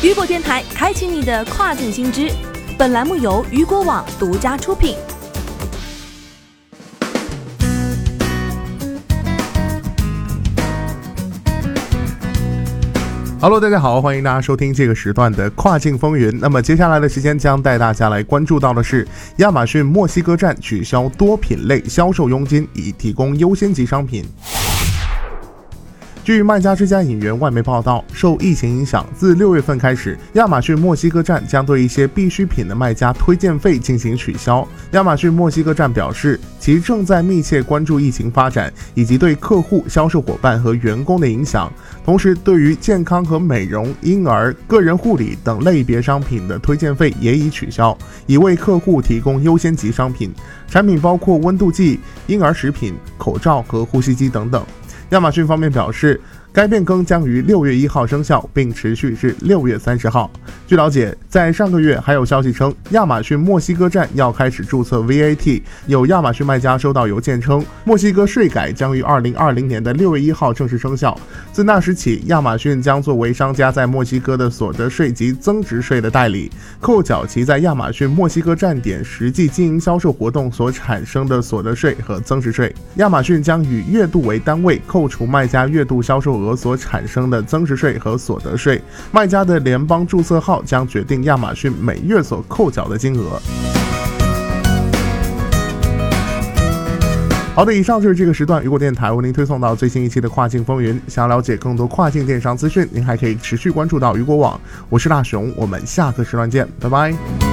雨果电台开启你的跨境新知，本栏目由雨果网独家出品。Hello，大家好，欢迎大家收听这个时段的跨境风云。那么接下来的时间将带大家来关注到的是，亚马逊墨西哥站取消多品类销售佣金，以提供优先级商品。据卖家之家引援外媒报道，受疫情影响，自六月份开始，亚马逊墨西哥站将对一些必需品的卖家推荐费进行取消。亚马逊墨西哥站表示，其正在密切关注疫情发展以及对客户、销售伙伴和员工的影响，同时对于健康和美容、婴儿、个人护理等类别商品的推荐费也已取消，以为客户提供优先级商品。产品包括温度计、婴儿食品、口罩和呼吸机等等。亚马逊方面表示，该变更将于六月一号生效，并持续至六月三十号。据了解，在上个月还有消息称，亚马逊墨西哥站要开始注册 VAT。有亚马逊卖家收到邮件称，墨西哥税改将于二零二零年的六月一号正式生效。自那时起，亚马逊将作为商家在墨西哥的所得税及增值税的代理，扣缴其在亚马逊墨西哥站点实际经营销售活动所产生的所得税和增值税。亚马逊将以月度为单位扣除卖家月度销售额所产生的增值税和所得税。卖家的联邦注册号。将决定亚马逊每月所扣缴的金额。好的，以上就是这个时段雨果电台为您推送到最新一期的跨境风云。想了解更多跨境电商资讯，您还可以持续关注到雨果网。我是大熊，我们下个时段见，拜拜。